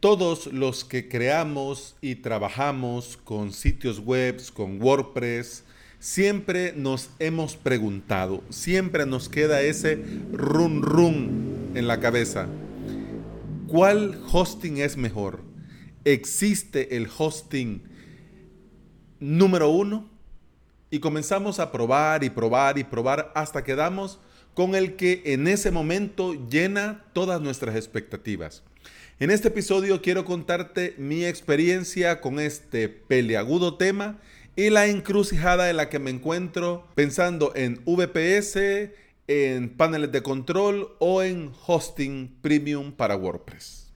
Todos los que creamos y trabajamos con sitios web, con WordPress, siempre nos hemos preguntado, siempre nos queda ese run run en la cabeza. ¿Cuál hosting es mejor? ¿Existe el hosting número uno? Y comenzamos a probar y probar y probar hasta que damos con el que en ese momento llena todas nuestras expectativas. En este episodio quiero contarte mi experiencia con este peleagudo tema y la encrucijada en la que me encuentro pensando en VPS, en paneles de control o en hosting premium para WordPress.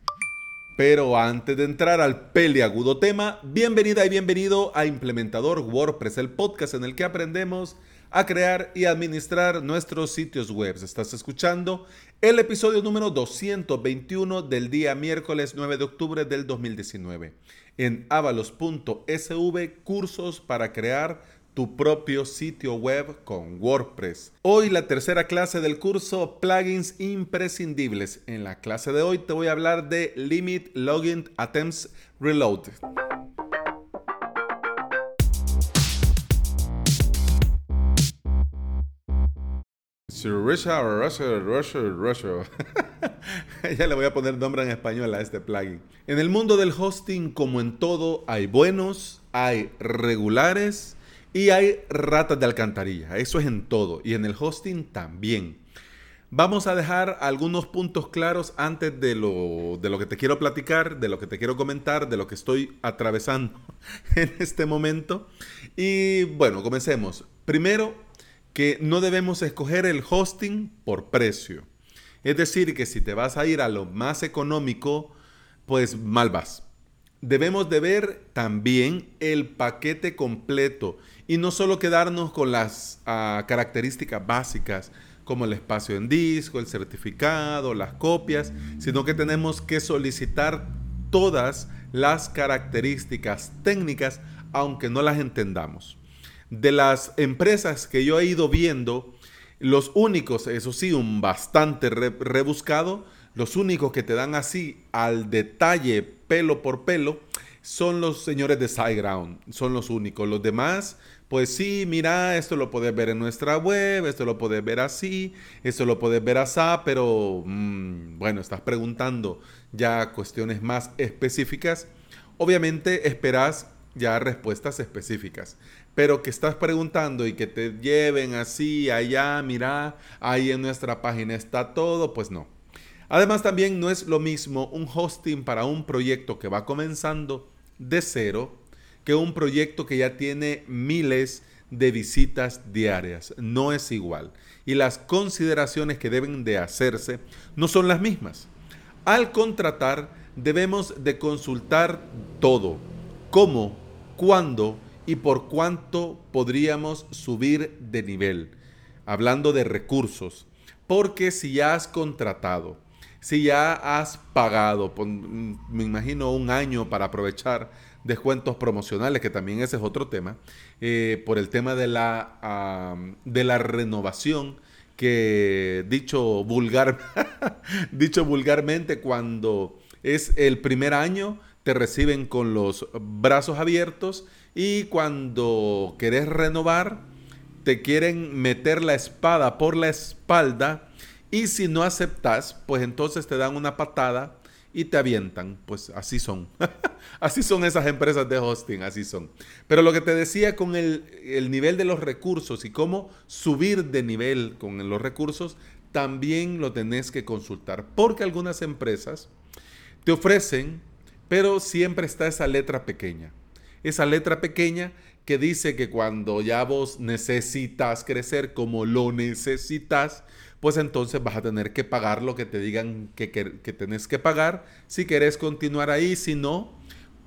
Pero antes de entrar al peleagudo tema, bienvenida y bienvenido a Implementador WordPress, el podcast en el que aprendemos a crear y administrar nuestros sitios web. Estás escuchando el episodio número 221 del día miércoles 9 de octubre del 2019 en avalos.sv cursos para crear tu propio sitio web con WordPress. Hoy la tercera clase del curso plugins imprescindibles. En la clase de hoy te voy a hablar de Limit Login Attempts Reload. ya le voy a poner nombre en español a este plugin. En el mundo del hosting, como en todo, hay buenos, hay regulares y hay ratas de alcantarilla. Eso es en todo. Y en el hosting también. Vamos a dejar algunos puntos claros antes de lo, de lo que te quiero platicar, de lo que te quiero comentar, de lo que estoy atravesando en este momento. Y bueno, comencemos. Primero, que no debemos escoger el hosting por precio. Es decir, que si te vas a ir a lo más económico, pues mal vas. Debemos de ver también el paquete completo y no solo quedarnos con las ah, características básicas como el espacio en disco, el certificado, las copias, sino que tenemos que solicitar todas las características técnicas aunque no las entendamos de las empresas que yo he ido viendo, los únicos, eso sí, un bastante rebuscado, los únicos que te dan así al detalle, pelo por pelo, son los señores de SiteGround, son los únicos. Los demás, pues sí, mira, esto lo puedes ver en nuestra web, esto lo puedes ver así, esto lo puedes ver así, pero mm, bueno, estás preguntando ya cuestiones más específicas. Obviamente esperas ya respuestas específicas pero que estás preguntando y que te lleven así, allá, mira, ahí en nuestra página está todo, pues no. Además también no es lo mismo un hosting para un proyecto que va comenzando de cero que un proyecto que ya tiene miles de visitas diarias. No es igual. Y las consideraciones que deben de hacerse no son las mismas. Al contratar debemos de consultar todo. ¿Cómo? ¿Cuándo? Y por cuánto podríamos subir de nivel. Hablando de recursos. Porque si ya has contratado, si ya has pagado, me imagino un año para aprovechar descuentos promocionales, que también ese es otro tema, eh, por el tema de la, de la renovación, que dicho, vulgar, dicho vulgarmente, cuando es el primer año, te reciben con los brazos abiertos y cuando querés renovar, te quieren meter la espada por la espalda y si no aceptas, pues entonces te dan una patada y te avientan. Pues así son. así son esas empresas de hosting, así son. Pero lo que te decía con el, el, nivel de los recursos y cómo subir de nivel con los recursos, también lo tenés que consultar. Porque algunas empresas te ofrecen, pero siempre está esa letra pequeña esa letra pequeña que dice que cuando ya vos necesitas crecer como lo necesitas, pues entonces vas a tener que pagar lo que te digan que, que, tenés que pagar. Si querés continuar ahí, si no,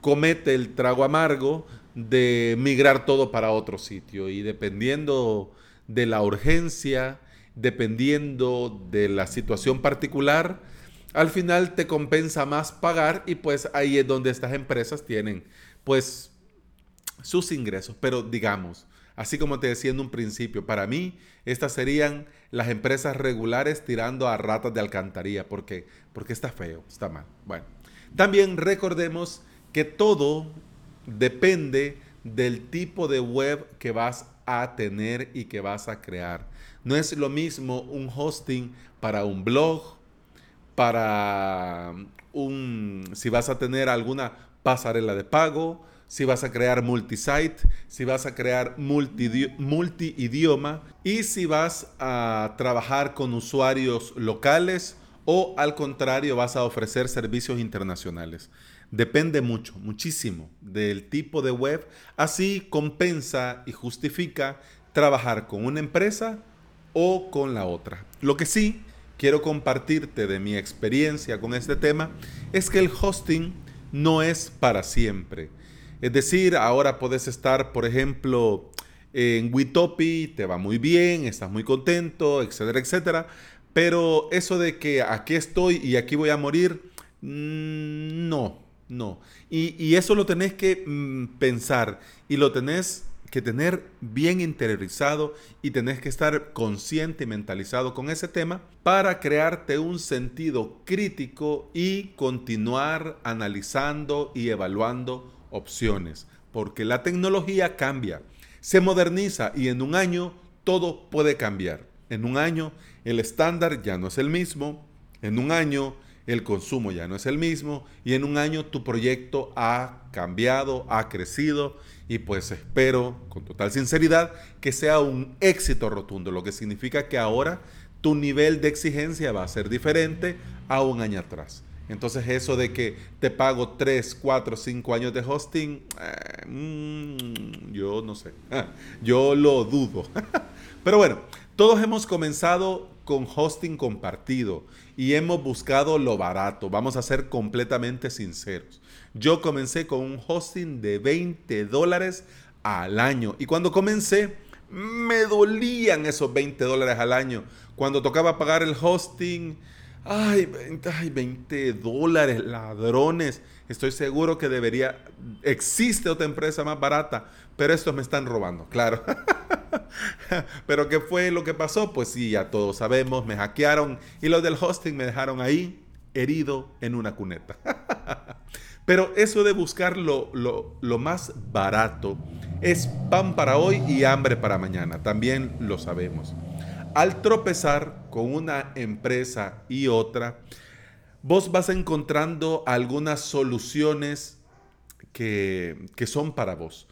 comete el trago amargo de migrar todo para otro sitio. Y dependiendo de la urgencia, dependiendo de la situación particular, al final te compensa más pagar y pues ahí es donde estas empresas tienen pues sus ingresos. Pero digamos, Así como te decía en un principio, para mí estas serían las empresas regulares tirando a ratas de alcantarilla. ¿Por qué? Porque está feo, está mal. Bueno, también recordemos que todo depende del tipo de web que vas a tener y que vas a crear. No es lo mismo un hosting para un blog, para un, si vas a tener alguna pasarela de pago, si vas a crear multisite, si vas a crear multi-idioma y si vas a trabajar con usuarios locales o al contrario vas a ofrecer servicios internacionales. Depende mucho, muchísimo del tipo de web. Así compensa y justifica trabajar con una empresa o con la otra. Lo que sí quiero compartirte de mi experiencia con este tema es que el hosting no es para siempre. Es decir, ahora puedes estar, por ejemplo, en Witopi, te va muy bien, estás muy contento, etcétera, etcétera. Pero eso de que aquí estoy y aquí voy a morir, mm, no, no. Y, eso lo tenés que mm, pensar y lo tenés que tener bien interiorizado y tenés que estar consciente y mentalizado con ese tema para crearte un sentido crítico y continuar analizando y evaluando opciones, porque la tecnología cambia, se moderniza y en un año todo puede cambiar. En un año el estándar ya no es el mismo, en un año el consumo ya no es el mismo y en un año tu proyecto ha cambiado, ha crecido y pues espero con total sinceridad que sea un éxito rotundo, lo que significa que ahora tu nivel de exigencia va a ser diferente a un año atrás. Entonces eso de que te pago 3, 4, 5 años de hosting, eh, mm, yo no sé, yo lo dudo. Pero bueno, todos hemos comenzado con hosting compartido y hemos buscado lo barato, vamos a ser completamente sinceros. Yo comencé con un hosting de 20 dólares al año y cuando comencé me dolían esos 20 dólares al año. Cuando tocaba pagar el hosting Ay, 20, dólares, ladrones. Estoy seguro que debería, existe otra empresa más barata, pero estos me están robando, claro. pero ¿qué fue lo que pasó? Pues sí, ya todos sabemos, me hackearon y los del hosting me dejaron ahí herido en una cuneta. pero eso de buscar lo, lo más barato es pan para hoy y hambre para mañana, también lo sabemos al tropezar con una empresa y otra, vos vas encontrando algunas soluciones que, son para vos.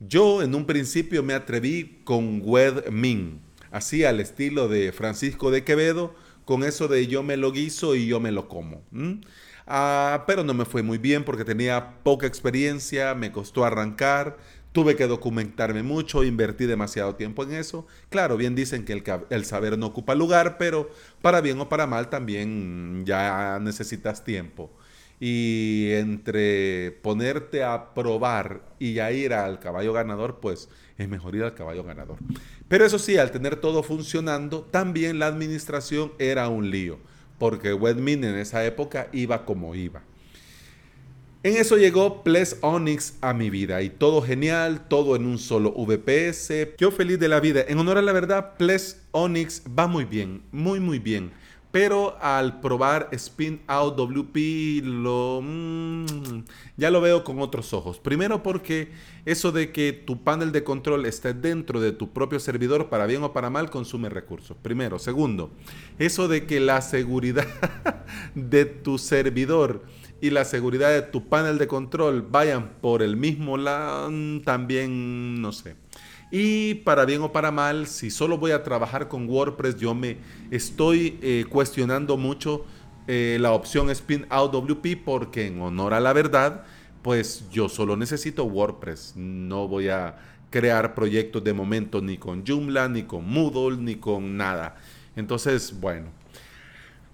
Yo en un principio me atreví con WebMin, así al estilo de Francisco de Quevedo, con eso de yo me lo guiso y yo me lo como. Ah, pero no me fue muy bien porque tenía poca experiencia, me costó arrancar, Tuve que documentarme mucho, invertí demasiado tiempo en eso. Claro, bien dicen que el, saber no ocupa lugar, pero para bien o para mal también ya necesitas tiempo. Y entre ponerte a probar y a ir al caballo ganador, pues es mejor ir al caballo ganador. Pero eso sí, al tener todo funcionando, también la administración era un lío, porque Webmin en esa época iba como iba. En eso llegó Ples Onyx a mi vida y todo genial, todo en un solo VPS. Yo feliz de la vida. En honor a la verdad, Ples Onyx va muy bien, muy muy bien. Pero al probar Spin Out WP, lo, mm, ya lo veo con otros ojos. Primero porque eso de que tu panel de control esté dentro de tu propio servidor, para bien o para mal, consume recursos. Primero. Segundo, eso de que la seguridad de tu servidor y la seguridad de tu panel de control vayan por el mismo lado, también no sé. Y para bien o para mal, si solo voy a trabajar con WordPress, yo me estoy eh, cuestionando mucho eh, la opción Spin Out WP porque en honor a la verdad, pues yo solo necesito WordPress. No voy a crear proyectos de momento ni con Joomla, ni con Moodle, ni con nada. Entonces, bueno,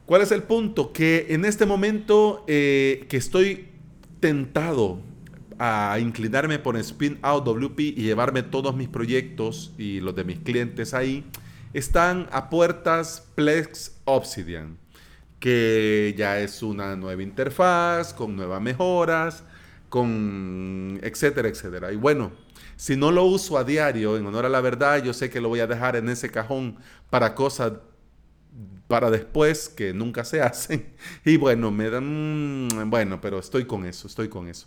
¿Cuál es el punto? Que en este momento eh, que estoy tentado a inclinarme por Spin Out WP y llevarme todos mis proyectos y los de mis clientes ahí, están a puertas Plex Obsidian, que ya es una nueva interfaz con nuevas mejoras, con etcétera, etcétera. Y bueno, si no lo uso a diario, en honor a la verdad, yo sé que lo voy a dejar en ese cajón para cosas para después que nunca se hacen. Y bueno, me dan, bueno, pero estoy con eso, estoy con eso.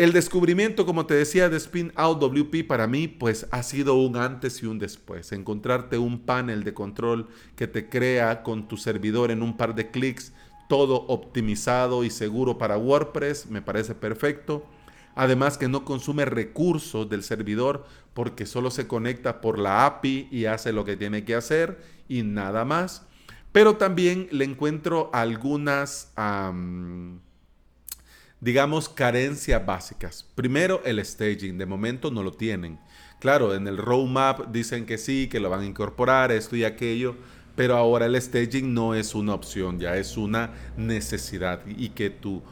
El descubrimiento, como te decía, de Spin Out WP para mí, pues ha sido un antes y un después. Encontrarte un panel de control que te crea con tu servidor en un par de clics, todo optimizado y seguro para WordPress, me parece perfecto. Además que no consume recursos del servidor porque solo se conecta por la API y hace lo que tiene que hacer y nada más. Pero también le encuentro algunas digamos, carencias básicas. Primero, el staging. De momento no lo tienen. Claro, en el roadmap dicen que sí, que lo van a incorporar, esto y aquello, pero ahora el staging no es una opción, ya es una necesidad. Y que tu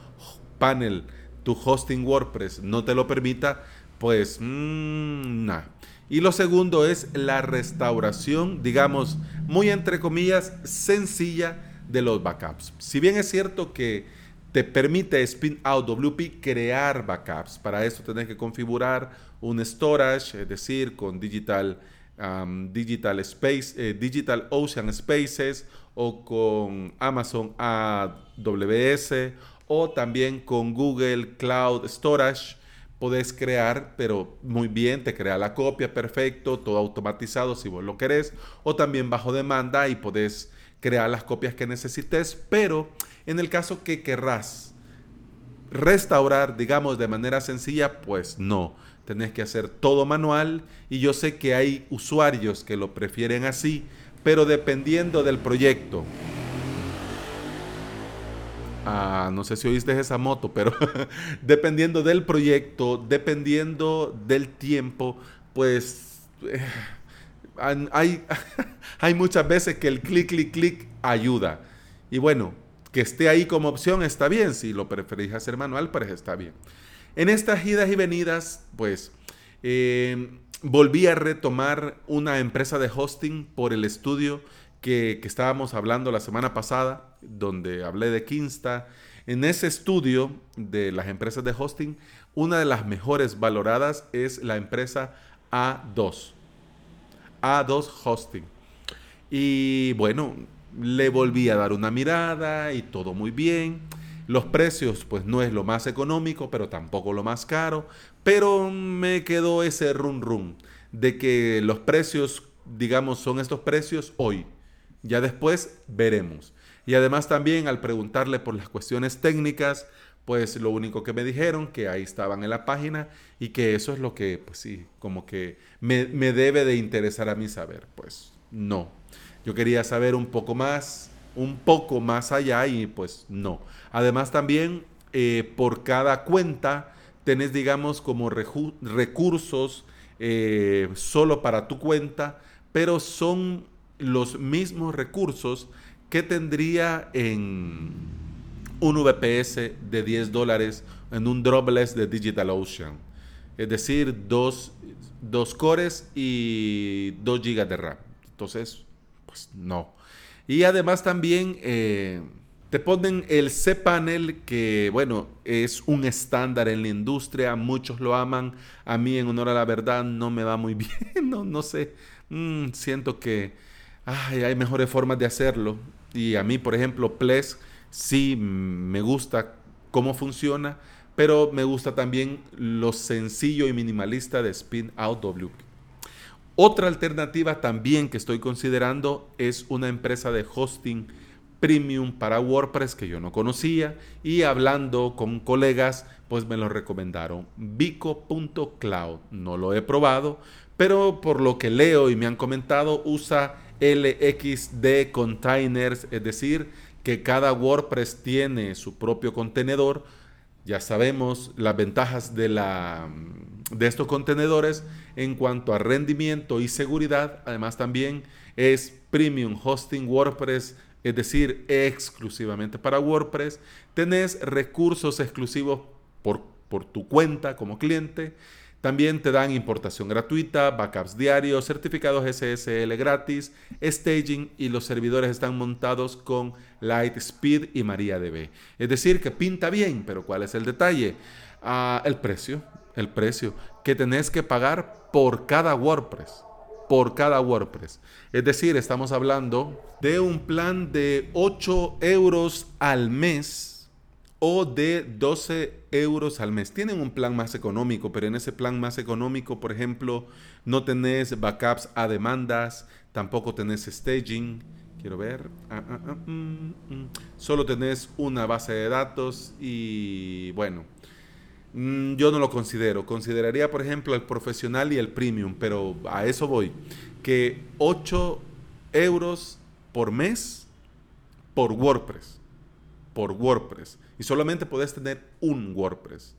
panel, tu hosting WordPress no te lo permita, pues, mmm, nada. Y lo segundo es la restauración, digamos, muy entre comillas, sencilla de los backups. Si bien es cierto que te permite Spin Out WP crear backups. Para eso tenés que configurar un storage, es decir, con Digital, Digital, Space, eh, Digital Ocean Spaces o con Amazon AWS o también con Google Cloud Storage. Podés crear, pero muy bien, te crea la copia, perfecto, todo automatizado si vos lo querés, o también bajo demanda y podés crear las copias que necesites, pero en el caso que querrás restaurar, digamos, de manera sencilla, pues no. Tenés que hacer todo manual y yo sé que hay usuarios que lo prefieren así, pero dependiendo del proyecto. Ah, no sé si oíste esa moto, pero dependiendo del proyecto, dependiendo del tiempo, pues eh, hay, hay muchas veces que el clic, clic, clic ayuda. Y bueno, que esté ahí como opción está bien. Si lo preferís hacer manual, pues está bien. En estas idas y venidas, pues eh, volví a retomar una empresa de hosting por el estudio que, que, estábamos hablando la semana pasada, donde hablé de Kinsta. En ese estudio de las empresas de hosting, una de las mejores valoradas es la empresa A2. A2 Hosting. Y bueno, le volví a dar una mirada y todo muy bien. Los precios, pues no es lo más económico, pero tampoco lo más caro. Pero me quedó ese run run de que los precios, digamos, son estos precios hoy. Ya después veremos. Y además también al preguntarle por las cuestiones técnicas, pues lo único que me dijeron, que ahí estaban en la página y que eso es lo que, pues sí, como que me, me debe de interesar a mí saber. Pues no, yo quería saber un poco más, un poco más allá y pues no. Además también eh, por cada cuenta tenés, digamos, como recursos eh, solo para tu cuenta, pero son los mismos recursos que tendría en un VPS de 10 dólares en un dropless de DigitalOcean. Es decir, dos, dos cores y 2 gigas de RAM. Entonces, pues no. Y además también eh, te ponen el cPanel, que bueno, es un estándar en la industria, muchos lo aman, a mí en honor a la verdad no me va muy bien, no, no sé, mm, siento que hay mejores formas de hacerlo. Y a mí, por ejemplo, Ples sí me gusta cómo funciona, pero me gusta también lo sencillo y minimalista de Spin Out WP. Otra alternativa también que estoy considerando es una empresa de hosting premium para WordPress que yo no conocía y hablando con colegas pues me lo recomendaron Vico.cloud. No lo he probado, pero por lo que leo y me han comentado usa LXD containers, es decir, que cada WordPress tiene su propio contenedor. Ya sabemos las ventajas de, la, de estos contenedores en cuanto a rendimiento y seguridad. Además también es Premium Hosting WordPress, es decir, exclusivamente para WordPress. Tenés recursos exclusivos por, por tu cuenta como cliente. También te dan importación gratuita, backups diarios, certificados SSL gratis, staging y los servidores están montados con Lightspeed y MariaDB. Es decir, que pinta bien, pero ¿cuál es el detalle? Ah, el precio, el precio que tenés que pagar por cada WordPress por cada WordPress. Es decir, estamos hablando de un plan de 8 euros al mes o de 12 euros al mes. Tienen un plan más económico, pero en ese plan más económico, por ejemplo, no tenés backups a demandas, tampoco tenés staging. Quiero ver. Ah, ah, ah, mm, mm. Solo tenés una base de datos y bueno Mm, yo no lo considero. Consideraría, por ejemplo, el profesional y el premium, pero a eso voy. Que 8 euros por mes por WordPress. Por WordPress. Y solamente puedes tener un WordPress.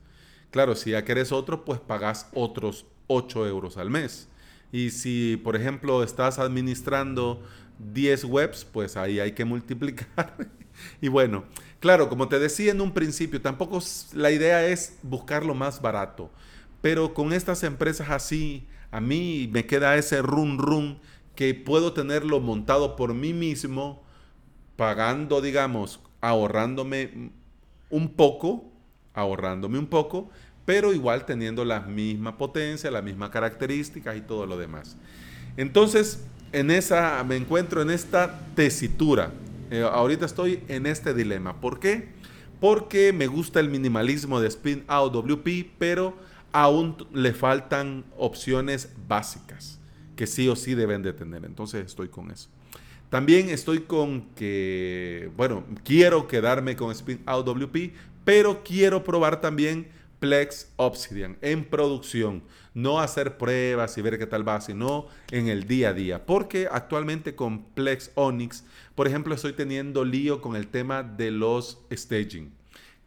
Claro, si ya querés otro, pues pagas otros 8 euros al mes. Y si, por ejemplo, estás administrando 10 webs, pues ahí hay que multiplicar. y bueno, Claro, como te decía en un principio, tampoco la idea es buscar lo más barato, pero con estas empresas así, a mí me queda ese run run que puedo tenerlo montado por mí mismo, pagando, digamos, ahorrándome un poco, ahorrándome un poco, pero igual teniendo la misma potencia, las mismas características y todo lo demás. Entonces, en esa me encuentro en esta tesitura eh, ahorita estoy en este dilema. ¿Por qué? Porque me gusta el minimalismo de Spin Out WP, pero aún le faltan opciones básicas que sí o sí deben de tener. Entonces estoy con eso. También estoy con que, bueno, quiero quedarme con Spin Out WP, pero quiero probar también Plex Obsidian en producción. No hacer pruebas y ver qué tal va, sino en el día a día. Porque actualmente con Plex Onyx, por ejemplo, estoy teniendo lío con el tema de los staging.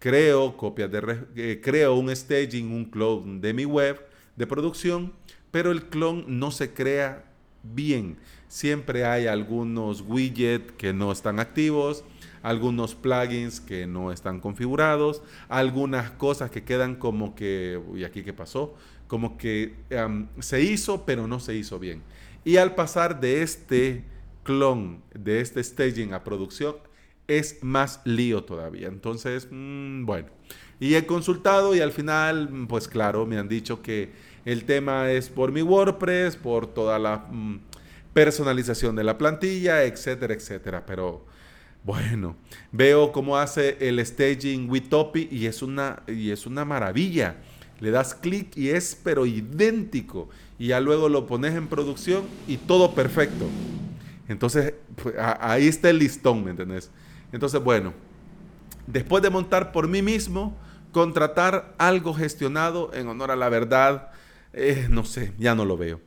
Creo copias de eh, creo un staging, un clone de mi web de producción, pero el clon no se crea bien. Siempre hay algunos widgets que no están activos algunos plugins que no están configurados, algunas cosas que quedan como que, ¿y aquí qué pasó? Como que se hizo, pero no se hizo bien. Y al pasar de este clon, de este staging a producción, es más lío todavía. Entonces, mm, bueno, y he consultado y al final, pues claro, me han dicho que el tema es por mi WordPress, por toda la mm, personalización de la plantilla, etcétera, etcétera. Pero bueno, veo cómo hace el staging Witopi y es una, y es una maravilla. Le das clic y es pero idéntico. Y ya luego lo pones en producción y todo perfecto. Entonces, pues, ahí está el listón, ¿me entendés? Entonces, bueno, después de montar por mí mismo, contratar algo gestionado en honor a la verdad, eh, no sé, ya no lo veo.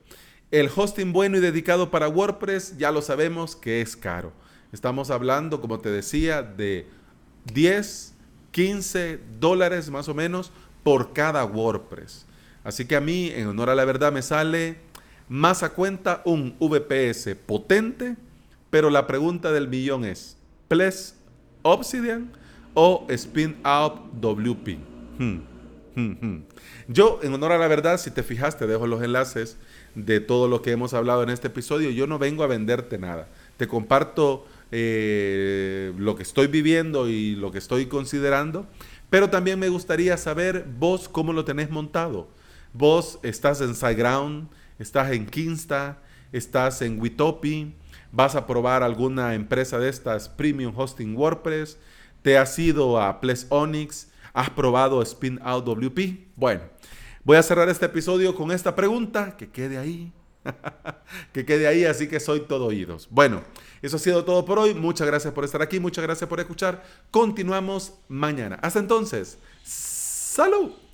El hosting bueno y dedicado para WordPress, ya lo sabemos que es caro. Estamos hablando, como te decía, de 10, 15 dólares más o menos por cada WordPress. Así que a mí, en honor a la verdad, me sale más a cuenta un VPS potente, pero la pregunta del millón es, ¿Ples Obsidian o Spin Out WP? Hmm, hmm, hmm. Yo, en honor a la verdad, si te fijaste, dejo los enlaces de todo lo que hemos hablado en este episodio. Yo no vengo a venderte nada. Te comparto eh, lo que estoy viviendo y lo que estoy considerando, pero también me gustaría saber vos cómo lo tenés montado. Vos estás en SiteGround, estás en Kinsta, estás en Witopi, vas a probar alguna empresa de estas Premium Hosting WordPress, te has ido a Ples Onyx, has probado Spin Out WP. Bueno, voy a cerrar este episodio con esta pregunta, que quede ahí, que quede ahí, así que soy todo oídos. Bueno, eso ha sido todo por hoy. Muchas gracias por estar aquí, muchas gracias por escuchar. Continuamos mañana. Hasta entonces, salud.